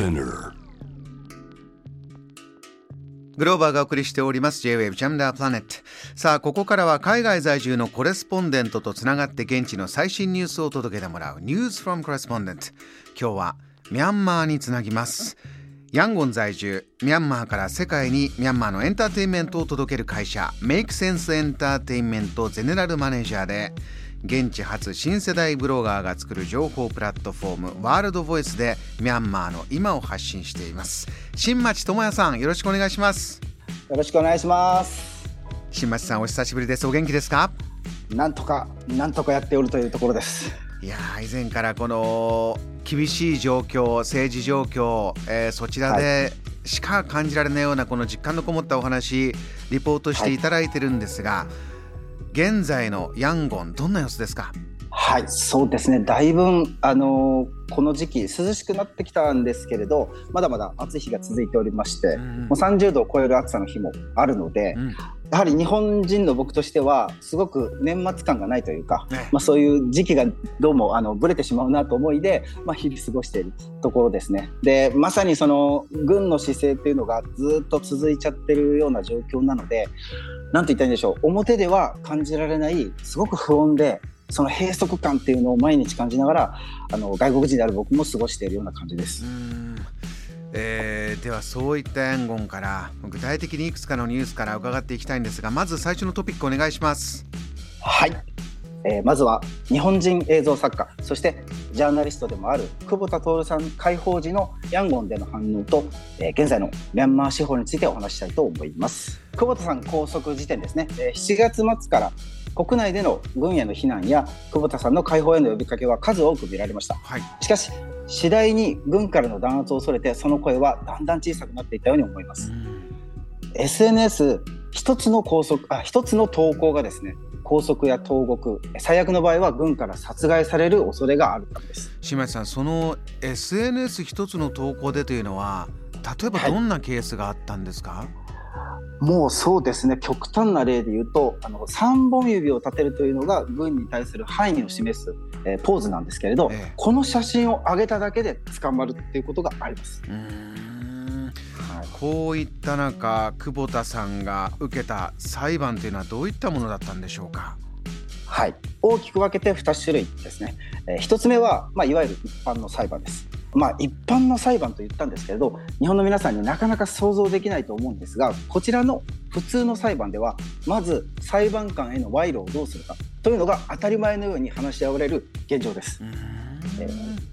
Spinner. グローバーがお送りしております J-Wave ジャムダープラネットさあここからは海外在住のコレスポンデントとつながって現地の最新ニュースを届けてもらうニュースフロムコレスポンデント今日はミャンマーにつなぎます。ヤンゴン在住ミャンマーから世界にミャンマーのエンターテインメントを届ける会社メイクセンスエンターテインメントゼネラルマネージャーで現地初新世代ブロガーが作る情報プラットフォームワールドボイスでミャンマーの今を発信しています。新町智也さんよろしくお願いします。よろしくお願いします。新町さんお久しぶりです。お元気ですか？なんとか、なんとかやっておるというところです。いやー以前からこの厳しい状況政治状況、えーそちらでしか感じられないようなこの実感のこもったお話リポートしていただいてるんですが、現在のヤンゴンどんな様子ですか？はい、そうですね。だいぶあのーこの時期涼しくなってきたんですけれど、まだまだ暑い日が続いておりまして、うんもう30度を超える暑さの日もあるので、うんやはり日本人の僕としてはすごく年末感がないというか、ねまあそういう時期がどうもあのブレてしまうなと思いで、まあ日々過ごしているところですね。で、まさにその軍の姿勢っていうのがずっと続いちゃってるような状況なので、なんと言ったらいいんでしょう。表では感じられないすごく不穏で。その閉塞感っていうのを毎日感じながらあの外国人である僕も過ごしているような感じです。う。ん。えーではそういったヤンゴンから具体的にいくつかのニュースから伺っていきたいんですがまず最初のトピックお願いします。はい、えーまずは日本人映像作家そしてジャーナリストでもある久保田徹さん解放時のヤンゴンでの反応と、えー現在のミャンマー司法についてお話ししたいと思います。久保田さん拘束時点ですね、えー7月末から国内での軍への避難や久保田さんの解放への呼びかけは数多く見られました。はい。しかし次第に軍からの弾圧を恐れてその声はだんだん小さくなっていったように思います。うん。SNS 一つの拘束あ一つの投稿がですね拘束や投獄最悪の場合は軍から殺害される恐れがあるためです。新町さんその SNS 一つの投稿でというのは例えばはい。どんなケースがあったんですか、もうそうですね。極端な例で言うとあの3本指を立てるというのが軍に対する範囲を示す、えーポーズなんですけれど、ええ。この写真を上げただけで捕まるっていうことがあります、うはい。こういった中久保田さんが受けた裁判というのはどういったものだったんでしょうか？はい、大きく分けて2種類ですね。えー一つ目は、まあ、いわゆる一般の裁判です。まあ、一般の裁判と言ったんですけれど日本の皆さんになかなか想像できないと思うんですがこちらの普通の裁判ではまず裁判官への賄賂をどうするかというのが当たり前のように話し合われる現状です。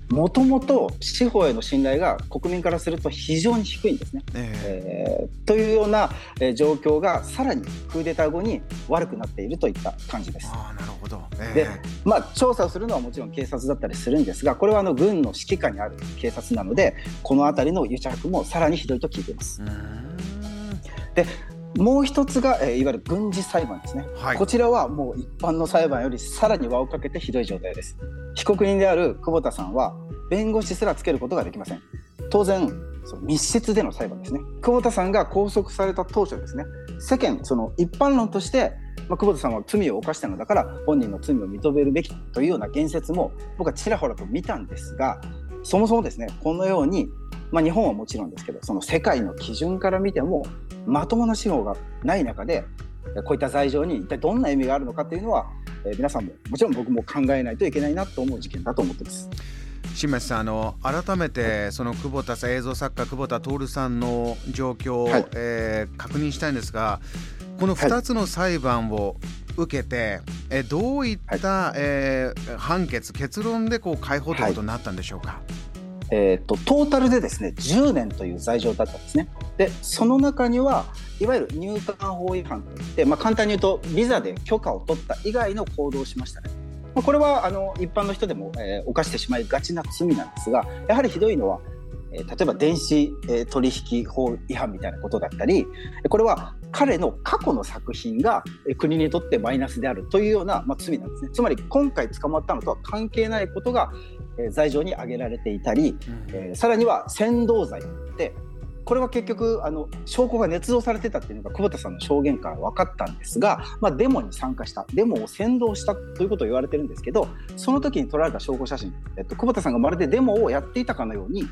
もともと司法への信頼が国民からすると非常に低いんですね。ええ。ーというような、えー状況がさらにクーデター後に悪くなっているといった感じです。ああなるほど、えでまあ、調査をするのはもちろん警察だったりするんですがこれはあの軍の指揮下にある警察なのでこの辺りの癒着もさらにひどいと聞いています。うーんもう一つが、えーいわゆる軍事裁判ですね、はい。こちらはもう一般の裁判よりさらに輪をかけてひどい状態です。被告人である久保田さんは弁護士すらつけることができません。当然その密室での裁判ですね。久保田さんが拘束された当初ですね。世間その一般論として、まあ、久保田さんは罪を犯したのだから本人の罪を認めるべきというような言説も僕はちらほらと見たんですがそもそもですねこのように、まあ、日本はもちろんですけどその世界の基準から見てもまともな司法がない中でこういった罪状に一体どんな意味があるのかというのは、えー皆さんももちろん僕も考えないといけないなと思う事件だと思ってます。新町さんあの改めてその久保田さん映像作家久保田徹さんの状況を、はい。えー確認したいんですがこの2つの裁判を受けて、えーどういった、えー判決結論でこう解放ということになったんでしょうか、えー、とトータルでですね10年という罪状だったんですね。でその中にはいわゆる入管法違反といって、まあ、簡単に言うとビザで許可を取った以外の行動をしましたね。まあ、これはあの一般の人でも、えー犯してしまいがちな罪なんですがやはりひどいのは、えー例えば電子、えー取引法違反みたいなことだったりこれは彼の過去の作品が国にとってマイナスであるというような、まあ、罪なんですね。つまり今回捕まったのとは関係ないことが、えー罪状に挙げられていたり、うんえーさらには扇動罪でこれは結局あの証拠が捏造されてたっていうのが久保田さんの証言から分かったんですが、まあ、デモに参加したデモを扇動したということを言われてるんですけどその時に撮られた証拠写真、えっと、久保田さんがまるでデモをやっていたかのように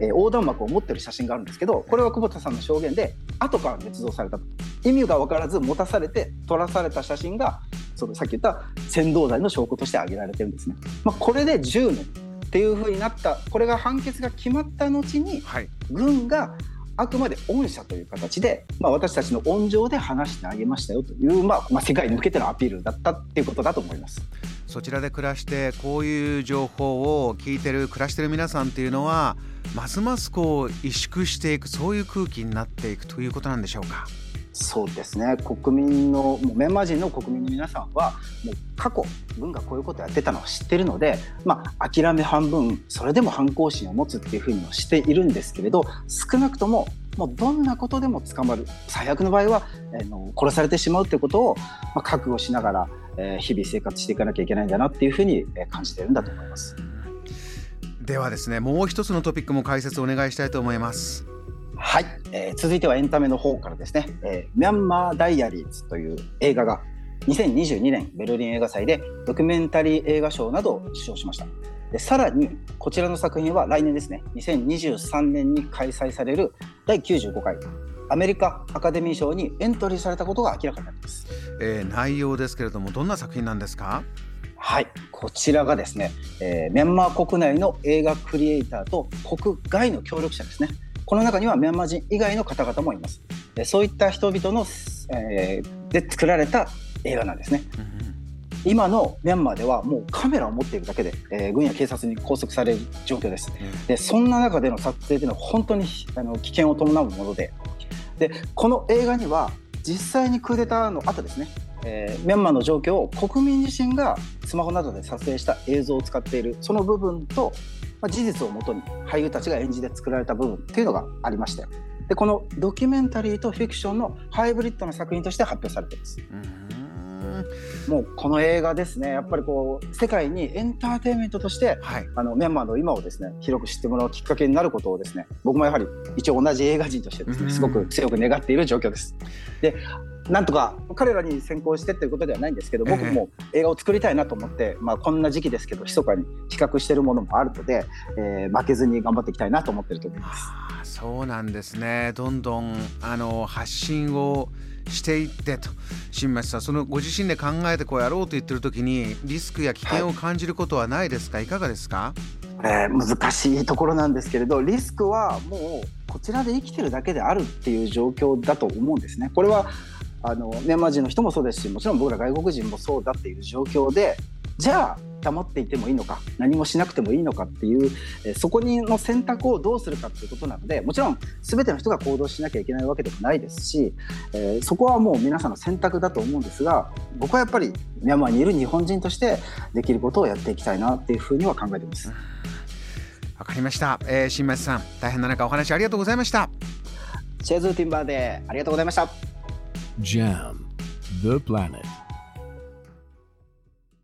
えー、横断幕を持ってる写真があるんですけどこれは久保田さんの証言で後から捏造されたと意味が分からず持たされて撮らされた写真がそのさっき言った扇動罪の証拠として挙げられてるんですね。まあ、これで10年っていうふうになったこれが判決が決まった後に、はい、軍があくまで恩赦という形で、まあ、私たちの恩情で話してあげましたよという、まあ、まあ、世界に向けてのアピールだったっていうことだと思います。そちらで暮らしてこういう情報を聞いてる暮らしてる皆さんっていうのはますますこう萎縮していくそういう空気になっていくということなんでしょうか？そうですね国民のもうミャンマー人の国民の皆さんはもう過去軍がこういうことやってたのは知ってるので、まあ、諦め半分それでも反抗心を持つっていうふうにはしているんですけれど少なくとももうどんなことでも捕まる最悪の場合は、えー、の殺されてしまうということを、まあ、覚悟しながら、えー、日々生活していかなきゃいけないんだなっていうふうに感じてるんだと思います。ではですねもう一つのトピックも解説お願いしたいと思います。はい、えー、続いてはエンタメの方からですね、えー、ミャンマー・ダイアリーズという映画が2022年ベルリン映画祭でドキュメンタリー映画賞などを受賞しました。でさらにこちらの作品は来年ですね2023年に開催される第95回アメリカアカデミー賞にエントリーされたことが明らかになります、えー、内容ですけれどもどんな作品なんですか？はい。こちらがですね、えー、ミャンマー国内の映画クリエイターと国外の協力者ですねこの中にはミャンマー人以外の方々もいます。そういった人々の、えー、で作られた映画なんですね。今のミャンマーではもうカメラを持っているだけで、えー、軍や警察に拘束される状況です。でそんな中での撮影というのは本当にあの危険を伴うものででこの映画には実際にクーデターの後ですね、えー、ミャンマーの状況を国民自身がスマホなどで撮影した映像を使っているその部分とまあ、事実をもとに俳優たちが演じて作られた部分っていうのがありましてでこのドキュメンタリーとフィクションのハイブリッドな作品として発表されています。もうこの映画ですね。やっぱりこう世界にエンターテインメントとして、はい、あのミャンマーの今をですね広く知ってもらうきっかけになることをですね僕もやはり一応同じ映画人としてですねすごく強く願っている状況です。でなんとか彼らに先行してっていうことではないんですけど僕も映画を作りたいなと思って、まあ、こんな時期ですけど密かに比較してるものもあるので、えー、負けずに頑張っていきたいなと思ってると思います。そうなんですね。どんどんあの発信をしていってと。新町さんそのご自身で考えてこうやろうと言ってる時にリスクや危険を感じることはないですか、はい、いかがですか？えー、難しいところなんですけれどリスクはもうこちらで生きてるだけであるっていう状況だと思うんですね。これはあのミャンマー人の人もそうですしもちろん僕ら外国人もそうだっていう状況でじゃあ黙っていてもいいのか何もしなくてもいいのかっていう、えそこにの選択をどうするかっていうことなのでもちろん全ての人が行動しなきゃいけないわけでもないですし、えー、そこはもう皆さんの選択だと思うんですが僕はやっぱりミャンマーにいる日本人としてできることをやっていきたいなっていうふうには考えています。わかりました、えー、新町さん大変な中お話ありがとうございました。チェズーティンバーでありがとうございました。JAM The Planet